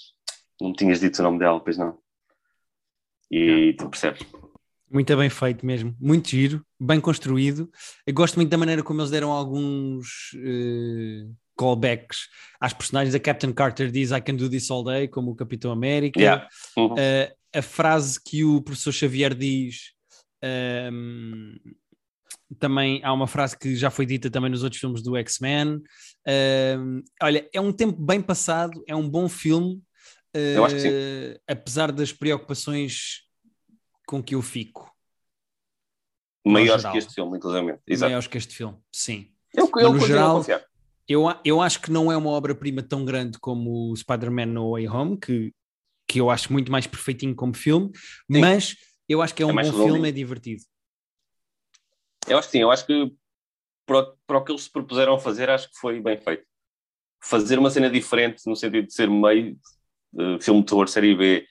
[SPEAKER 2] não tinhas dito o nome dela, pois não. E tu percebes.
[SPEAKER 1] Muito bem feito mesmo, muito giro, bem construído. Eu gosto muito da maneira como eles deram alguns eh, callbacks às personagens. A Captain Carter diz I can do this all day, como o Capitão América.
[SPEAKER 2] Yeah. Uhum.
[SPEAKER 1] Eh, a frase que o professor Xavier diz ehm, também há uma frase que já foi dita também nos outros filmes do X-Men. Ehm, olha, é um tempo bem passado, é um bom filme,
[SPEAKER 2] Eu acho que sim.
[SPEAKER 1] apesar das preocupações com que eu fico.
[SPEAKER 2] Maiores que este filme, inclusive. Exato.
[SPEAKER 1] maiores que este filme, sim.
[SPEAKER 2] Eu, eu
[SPEAKER 1] Mas no geral-. Eu, eu acho que não é uma obra-prima tão grande como o Spider-Man No Way Home, que, que eu acho muito mais perfeitinho como filme,
[SPEAKER 2] Sim.
[SPEAKER 1] mas eu acho que é um
[SPEAKER 2] mais
[SPEAKER 1] bom filme, é divertido.
[SPEAKER 2] Eu acho que sim, eu acho que para o, para o que eles se propuseram a fazer, acho que foi bem feito. Fazer uma cena diferente, no sentido de ser meio de filme de terror, série B,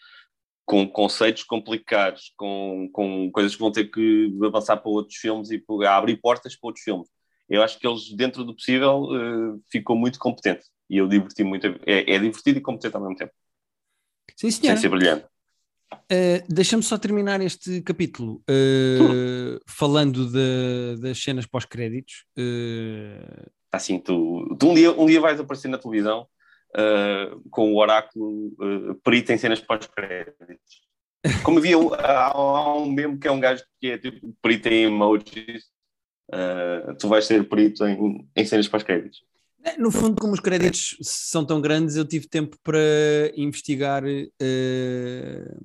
[SPEAKER 2] com conceitos complicados, com, com coisas que vão ter que avançar para outros filmes e para abrir portas para outros filmes. Eu acho que eles, dentro do possível, eh, ficou muito competente. E eu diverti muito. É, é divertido e competente ao mesmo tempo.
[SPEAKER 1] Sim,
[SPEAKER 2] Sem
[SPEAKER 1] senhora.
[SPEAKER 2] ser brilhante.
[SPEAKER 1] Uh, Deixa-me só terminar este capítulo uh, falando de- das cenas pós-créditos. Uh,
[SPEAKER 2] Assim, tu, tu um, dia, um dia vais aparecer na televisão com o oráculo uh, perito em cenas pós-créditos. Como havia há, há um meme que é um gajo que é tipo perito em emojis, ah, tu vais ser perito em, em cenas pós-créditos.
[SPEAKER 1] no fundo, como os créditos são tão grandes, eu tive tempo para investigar uh,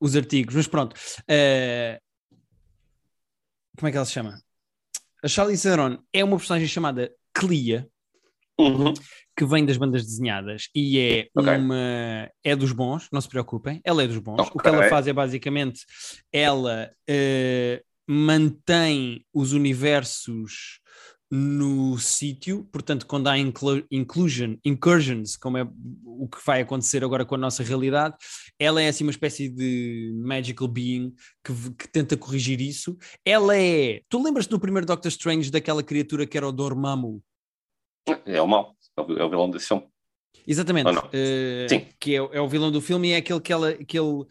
[SPEAKER 1] os artigos. Mas pronto, uh, como é que ela se chama? A Charlize Theron é uma personagem chamada Clea,
[SPEAKER 2] Uhum.
[SPEAKER 1] que vem das bandas desenhadas e é
[SPEAKER 2] Ok.
[SPEAKER 1] uma é dos bons, não se preocupem, ela é dos bons. O
[SPEAKER 2] Ok.
[SPEAKER 1] que ela faz é basicamente ela eh, mantém os universos no sítio, portanto, quando há inclu- inclusion, incursions, como é o que vai acontecer agora com a nossa realidade, ela é assim uma espécie de magical being que, que tenta corrigir isso. Ela é. Tu lembras-te do primeiro Doctor Strange daquela criatura que era o Dormammu?
[SPEAKER 2] É o mau, é o, é o vilão desse filme.
[SPEAKER 1] Exatamente. Eh,
[SPEAKER 2] Sim.
[SPEAKER 1] Que é, é o vilão do filme e é aquele que, ela, que ele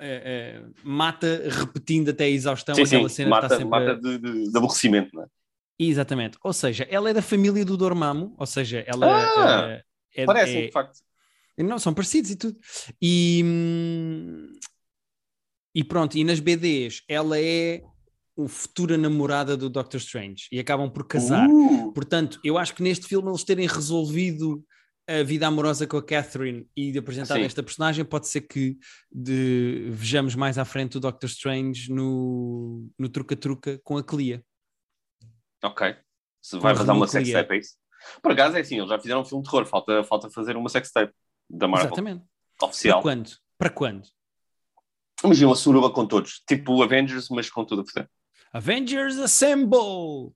[SPEAKER 1] eh, eh, mata repetindo até a exaustão
[SPEAKER 2] sim,
[SPEAKER 1] aquela
[SPEAKER 2] sim,
[SPEAKER 1] cena que
[SPEAKER 2] mata,
[SPEAKER 1] está sempre.
[SPEAKER 2] mata de, de- de aborrecimento, não é?
[SPEAKER 1] Exatamente. Ou seja, ela é da família do Dormammu, ou seja, ela
[SPEAKER 2] Ah,
[SPEAKER 1] eh, é,
[SPEAKER 2] Parece,
[SPEAKER 1] é-
[SPEAKER 2] de facto.
[SPEAKER 1] Não, são parecidos e tudo. E, hum, e pronto, e nas BDs ela é o futura namorada do Doctor Strange e acabam por casar.
[SPEAKER 2] Uh,
[SPEAKER 1] Portanto, eu acho que neste filme eles terem resolvido a vida amorosa com a Catherine e de apresentar
[SPEAKER 2] Sim.
[SPEAKER 1] esta personagem, pode ser que de- vejamos mais à frente o Doctor Strange no, no truca-truca com a Clea.
[SPEAKER 2] ok. Se vai vazar uma
[SPEAKER 1] Renault
[SPEAKER 2] sex
[SPEAKER 1] Clea.
[SPEAKER 2] tape, é isso? Por acaso é assim, eles já fizeram um filme de terror, falta, falta fazer uma sextape da Marvel.
[SPEAKER 1] Exatamente.
[SPEAKER 2] Oficial.
[SPEAKER 1] Para quando? Para quando?
[SPEAKER 2] Imagina uma suruba com todos, tipo Avengers, mas com tudo a fazer.
[SPEAKER 1] Avengers Assemble!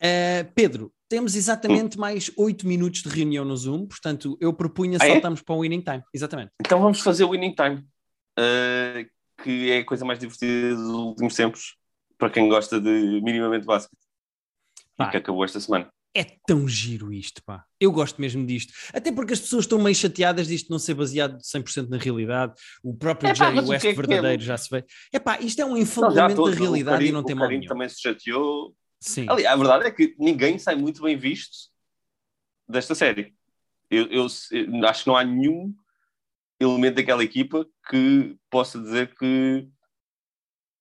[SPEAKER 1] Uh, Pedro, temos exatamente hum. mais 8 minutos de reunião no Zoom, portanto eu propunha ah, é? saltarmos é? para o Winning Time. Exatamente.
[SPEAKER 2] Então vamos fazer o Winning Time, uh, que é a coisa mais divertida dos últimos tempos, para quem gosta de minimamente basquete. E que acabou esta semana.
[SPEAKER 1] É tão giro isto, pá. Eu gosto mesmo disto. Até porque as pessoas estão meio chateadas disto não ser baseado 100% na realidade. O próprio é, Jerry West que é verdadeiro que é? já se vê. É pá, isto é um infelizmente da realidade carinho, e não tem mal nenhum.
[SPEAKER 2] também se chateou. Sim. Ali, a verdade é que ninguém sai muito bem visto desta série. Eu, eu, eu, acho que não há nenhum elemento daquela equipa que possa dizer que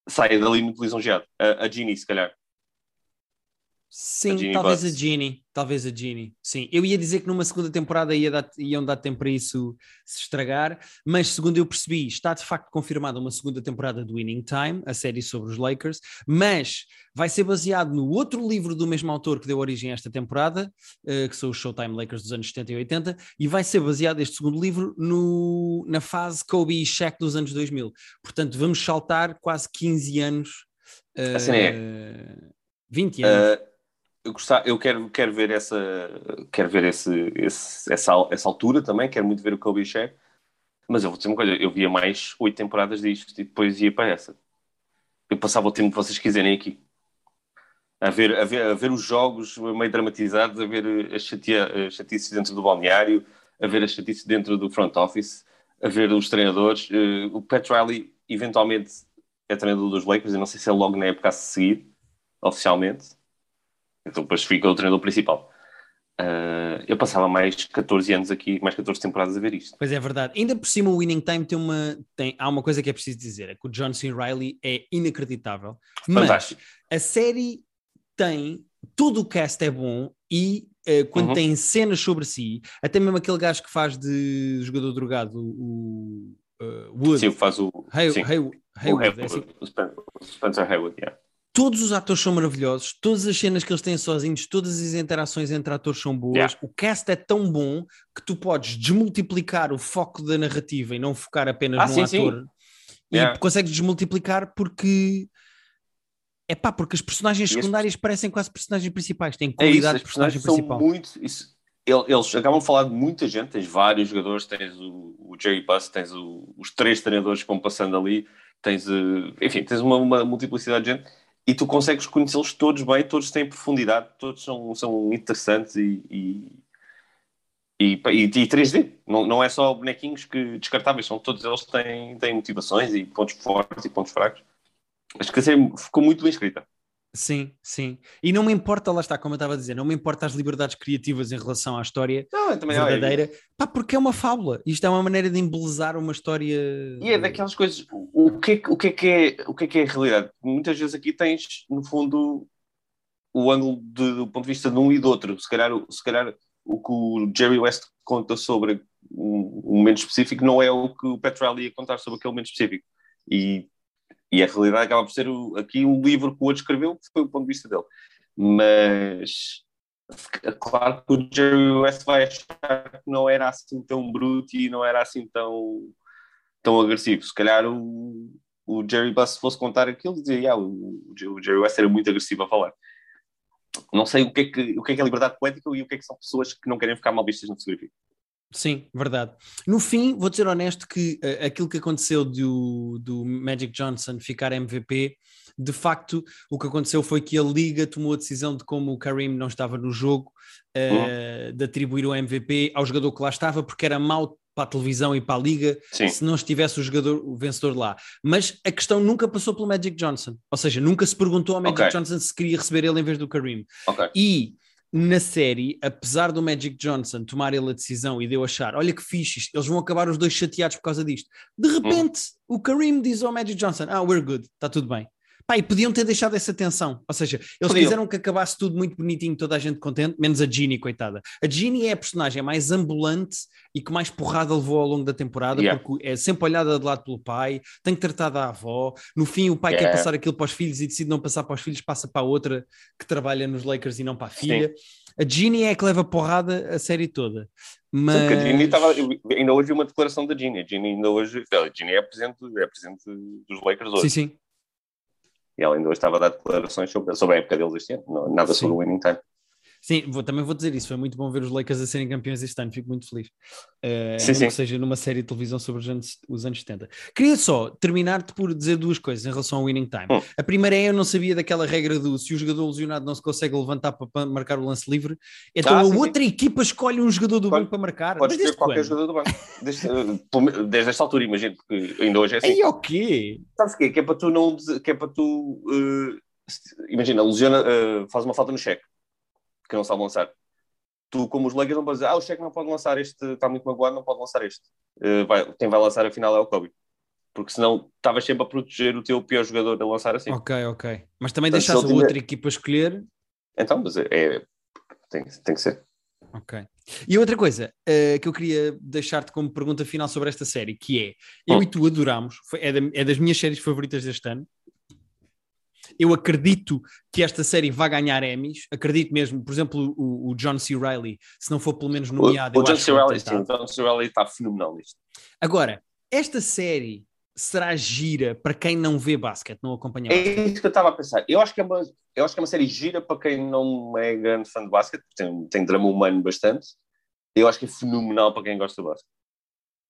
[SPEAKER 2] saia dali muito lisonjeado. A, a Ginny, se calhar.
[SPEAKER 1] Sim, talvez Butts. a Ginny. Talvez a Ginny. Sim, eu ia dizer que numa segunda temporada ia dar, iam dar tempo para isso se estragar, mas segundo eu percebi, está de facto confirmada uma segunda temporada do Winning Time, a série sobre os Lakers, mas vai ser baseado no outro livro do mesmo autor que deu origem a esta temporada, uh, que são os Showtime Lakers dos anos 70 e 80, e vai ser baseado este segundo livro no, na fase Kobe e Shaq dos anos 2000. Portanto, vamos saltar quase 15 anos. Uh,
[SPEAKER 2] assim é.
[SPEAKER 1] 20 anos. Uh
[SPEAKER 2] eu, gostar, eu quero, quero ver essa quero ver esse, esse, essa, essa altura também, quero muito ver o Kobe Shaq, mas eu vou dizer uma coisa, eu via mais oito temporadas disto e depois ia para essa. Eu passava o tempo que vocês quiserem aqui. A ver, a ver, a ver os jogos meio dramatizados, a ver as, chatia, chatices dentro do balneário, a ver as chatices dentro do front office, a ver os treinadores. Uh, o Pat Riley, eventualmente, é treinador dos Lakers, eu não sei se é logo na época a seguir, oficialmente. Então depois fica o treinador principal. Uh, eu passava mais 14 anos aqui, mais 14 temporadas a ver isto.
[SPEAKER 1] Pois é, verdade. Ainda por cima, o Winning Time tem uma. Tem, há uma coisa que é preciso dizer: é que o John C. Riley é inacreditável. Fantástico. Mas a série tem. Todo o cast é bom e uh, quando uhum. tem cenas sobre si, até mesmo aquele gajo que faz de jogador drogado, o uh, Wood.
[SPEAKER 2] Sim, faz o.
[SPEAKER 1] Hay sim. Hay
[SPEAKER 2] Haywood, é assim? o Spencer Haywood, yeah
[SPEAKER 1] todos os atores são maravilhosos, todas as cenas que eles têm sozinhos, todas as interações entre atores são boas, yeah. o cast é tão bom que tu podes desmultiplicar o foco da narrativa e não focar apenas ah, no sim, ator. Sim. E yeah. consegues desmultiplicar porque é pá, porque as personagens secundárias parecem quase personagens principais, têm qualidade é isso, de personagem principal.
[SPEAKER 2] Muito, isso, eles acabam de falar de muita gente, tens vários jogadores, tens o, o Jerry Buss, tens o, os três treinadores que vão passando ali, tens, eh, enfim, tens uma, uma multiplicidade de gente e tu consegues conhecê-los todos bem, todos têm profundidade, todos são, são interessantes e, e, e, e 3D. Não, não é só bonequinhos que descartáveis, são todos eles têm, têm motivações e pontos fortes e pontos fracos. Acho que a série ficou muito bem escrita.
[SPEAKER 1] Sim, sim. E não me importa, lá está, como eu estava a dizer, não me importa as liberdades criativas em relação à história não, verdadeira, é. pá, porque é uma fábula. Isto é uma maneira de embelezar uma história.
[SPEAKER 2] E é daquelas coisas. O que é, o que, é, que, é, o que, é, que é a realidade? Muitas vezes aqui tens, no fundo, o ângulo de, do ponto de vista de um e do outro. Se calhar, se calhar o que o Jerry West conta sobre um, um momento específico não é o que o Petrelli ia contar sobre aquele momento específico. E e a realidade acaba por ser o, aqui um livro que o outro escreveu, que foi o ponto de vista dele. Mas claro que o Jerry West vai achar que não era assim tão bruto e não era assim tão, tão agressivo. Se calhar o, o Jerry Buss fosse contar aquilo, dizia, yeah, o, o Jerry West era muito agressivo a falar. Não sei o que, é que, o que é que é liberdade poética e o que é que são pessoas que não querem ficar mal vistas na fotografia.
[SPEAKER 1] Sim, verdade. No fim, vou dizer honesto que uh, aquilo que aconteceu do, do Magic Johnson ficar MVP, de facto, o que aconteceu foi que a Liga tomou a decisão de como o Karim não estava no jogo, uh, de atribuir o MVP ao jogador que lá estava, porque era mau para a televisão e para a Liga Sim. se não estivesse o jogador, o vencedor lá. Mas a questão nunca passou pelo Magic Johnson, ou seja, nunca se perguntou ao Magic okay. Johnson se queria receber ele em vez do Karim.
[SPEAKER 2] Okay.
[SPEAKER 1] E na série, apesar do Magic Johnson tomar ele a decisão e de eu achar, olha que fixe, eles vão acabar os dois chateados por causa disto. De repente, hum. o Kareem diz ao Magic Johnson: Ah, we're good, está tudo bem. Pá, e podiam ter deixado essa tensão. Ou seja, eles
[SPEAKER 2] Podiam.
[SPEAKER 1] quiseram que acabasse tudo muito bonitinho, toda a gente contente, menos a Ginny, coitada. A Ginny é a personagem mais ambulante e que mais porrada levou ao longo da temporada,
[SPEAKER 2] Yeah.
[SPEAKER 1] porque é sempre olhada de lado pelo pai, tem que tratar da avó. No fim, o pai quer
[SPEAKER 2] Yeah.
[SPEAKER 1] passar aquilo para os filhos e decide não passar para os filhos, passa para a outra que trabalha nos Lakers e não para a filha. A Ginny é a que leva porrada a série toda. Mas...
[SPEAKER 2] Sim, porque a Ginny estava. Ainda hoje vi uma declaração da Ginny. A Ginny ainda hoje. A Ginny é presidente, é presidente dos Lakers hoje.
[SPEAKER 1] Sim, sim.
[SPEAKER 2] E ela ainda hoje estava a dar declarações sobre, sobre a época deles este ano. Nada
[SPEAKER 1] Sim.
[SPEAKER 2] sobre o winning time.
[SPEAKER 1] Sim, vou- também vou dizer isso. Foi muito bom ver os Lakers a serem campeões este ano. Fico muito feliz. Uh,
[SPEAKER 2] Sim, sim.
[SPEAKER 1] seja numa série de televisão sobre os anos, os anos 70. Queria só terminar-te por dizer duas coisas em relação ao winning time.
[SPEAKER 2] Hum.
[SPEAKER 1] A primeira é eu não sabia daquela regra do se o jogador lesionado não se consegue levantar para, marcar o lance livre, então
[SPEAKER 2] Ah,
[SPEAKER 1] a
[SPEAKER 2] sim, sim.
[SPEAKER 1] outra equipa escolhe um jogador do
[SPEAKER 2] Pode-
[SPEAKER 1] banco para marcar. Desde
[SPEAKER 2] ter qualquer
[SPEAKER 1] quando?
[SPEAKER 2] jogador do banco. Desde, eh, desde esta altura, imagino, porque ainda hoje é assim.
[SPEAKER 1] Aí o quê?
[SPEAKER 2] Sabes o quê? Que é para tu não. Que é para tu. se- imagina, lesiona, eh, faz uma falta no cheque, que não sabe lançar. Tu, como os Lakers, não podes dizer, ah, o cheque não pode lançar este, está muito magoado, não pode lançar este. Eh, vai- quem vai lançar a final é o Kobe. Porque senão estavas sempre a proteger o teu pior jogador a lançar assim.
[SPEAKER 1] Ok, ok. Mas também
[SPEAKER 2] Portanto, se
[SPEAKER 1] deixasse a
[SPEAKER 2] tiver-
[SPEAKER 1] outra equipa escolher.
[SPEAKER 2] Então, mas é, é- tem, tem que ser.
[SPEAKER 1] Ok. E outra coisa eh, que eu queria deixar-te como pergunta final sobre esta série, que é, eu
[SPEAKER 2] Hum.
[SPEAKER 1] e tu adorámos, foi- é, da- é das minhas séries favoritas deste ano. Eu acredito que esta série vai ganhar Emmys, acredito mesmo, por exemplo, o, o John C. Reilly, se não for pelo menos
[SPEAKER 2] O,
[SPEAKER 1] nomeado,
[SPEAKER 2] o
[SPEAKER 1] eu
[SPEAKER 2] John C. Reilly, sim, o John C. Reilly está fenomenal nisto.
[SPEAKER 1] Agora, esta série será gira para quem não vê basquete, não acompanha
[SPEAKER 2] É
[SPEAKER 1] basquete?
[SPEAKER 2] isso que eu estava a pensar. Eu acho que é uma, eu acho que é uma série gira para quem não é grande fã de basquete, porque tem, tem drama humano bastante. Eu acho que é fenomenal para quem gosta de basquete.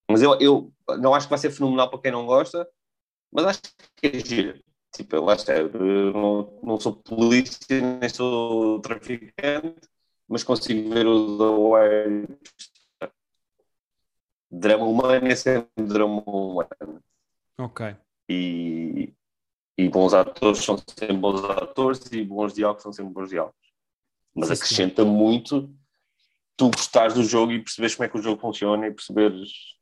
[SPEAKER 2] Mas eu, eu não acho que vai ser fenomenal para quem não gosta, mas acho que é gira. Tipo, lá está, eu não, não sou polícia, nem sou traficante, mas consigo ver o The Wire. Drama humano é sempre drama humano
[SPEAKER 1] Ok.
[SPEAKER 2] e, e bons atores são sempre bons atores e bons diálogos são sempre bons diálogos. Mas acrescenta muito tu gostares do jogo e perceberes como é que o jogo funciona e perceberes.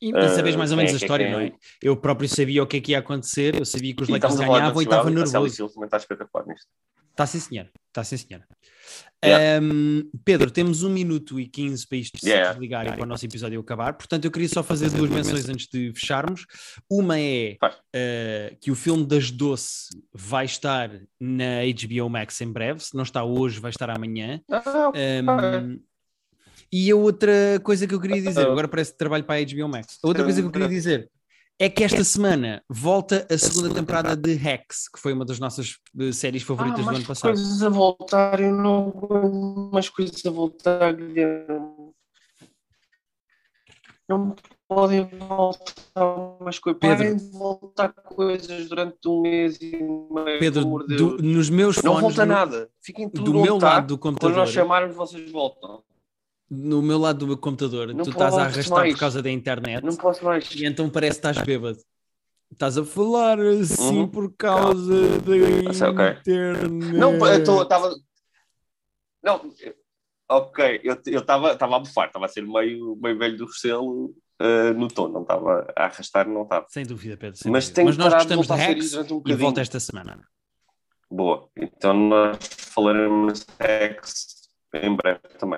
[SPEAKER 1] E, e sabes mais ou menos
[SPEAKER 2] é
[SPEAKER 1] a
[SPEAKER 2] é
[SPEAKER 1] história,
[SPEAKER 2] quem
[SPEAKER 1] não é? Eu próprio sabia o que é que ia acontecer, eu sabia que os Lakers ganhavam e estava nervoso.
[SPEAKER 2] Também está espetacular nisto.
[SPEAKER 1] Está sim, senhor. Está sim, senhor.
[SPEAKER 2] Yeah.
[SPEAKER 1] Ahm, Pedro, temos um minuto e 15 para isto se
[SPEAKER 2] Yeah.
[SPEAKER 1] desligar e para o nosso episódio acabar. Portanto, eu queria só fazer duas menções antes de fecharmos. Uma é ah, que o filme das Doce vai estar na HBO Max em breve. Se não está hoje, vai estar amanhã.
[SPEAKER 2] Ah,
[SPEAKER 1] Ahm, e a outra coisa que eu queria dizer, agora parece que trabalho para a HBO Max. A outra coisa que eu queria dizer é que esta semana volta a segunda temporada de Hacks, que foi uma das nossas eh, séries favoritas do
[SPEAKER 2] mais
[SPEAKER 1] ano passado.
[SPEAKER 2] coisas a voltar, eu não aguento mais coisas a voltar, Guilherme. Não podem voltar mais coisas.
[SPEAKER 1] Pedro.
[SPEAKER 2] Parem de voltar coisas durante um mês e meio.
[SPEAKER 1] Pedro, do- nos meus
[SPEAKER 2] não
[SPEAKER 1] fones,
[SPEAKER 2] volta
[SPEAKER 1] no,
[SPEAKER 2] nada. Fiquem tudo
[SPEAKER 1] do meu lado do
[SPEAKER 2] Quando
[SPEAKER 1] computador,
[SPEAKER 2] nós chamarmos, vocês voltam.
[SPEAKER 1] No meu lado do meu computador,
[SPEAKER 2] Não
[SPEAKER 1] tu estás a arrastar
[SPEAKER 2] mais.
[SPEAKER 1] por causa da internet
[SPEAKER 2] Não posso mais.
[SPEAKER 1] e então parece que estás bêbado. Estás a falar assim
[SPEAKER 2] Uhum.
[SPEAKER 1] por causa da
[SPEAKER 2] Ah, sei, ok.
[SPEAKER 1] internet.
[SPEAKER 2] Não, eu estava. Não, ok, eu estava a bufar, estava a ser meio, meio velho do Restelo eh, no tom, não estava a arrastar, não estava.
[SPEAKER 1] Sem dúvida, Pedro. sem
[SPEAKER 2] Mas
[SPEAKER 1] Mas nós gostamos de hacks
[SPEAKER 2] um
[SPEAKER 1] e
[SPEAKER 2] bocadinho.
[SPEAKER 1] volta esta semana.
[SPEAKER 2] Boa, então nós falaremos de X em breve também.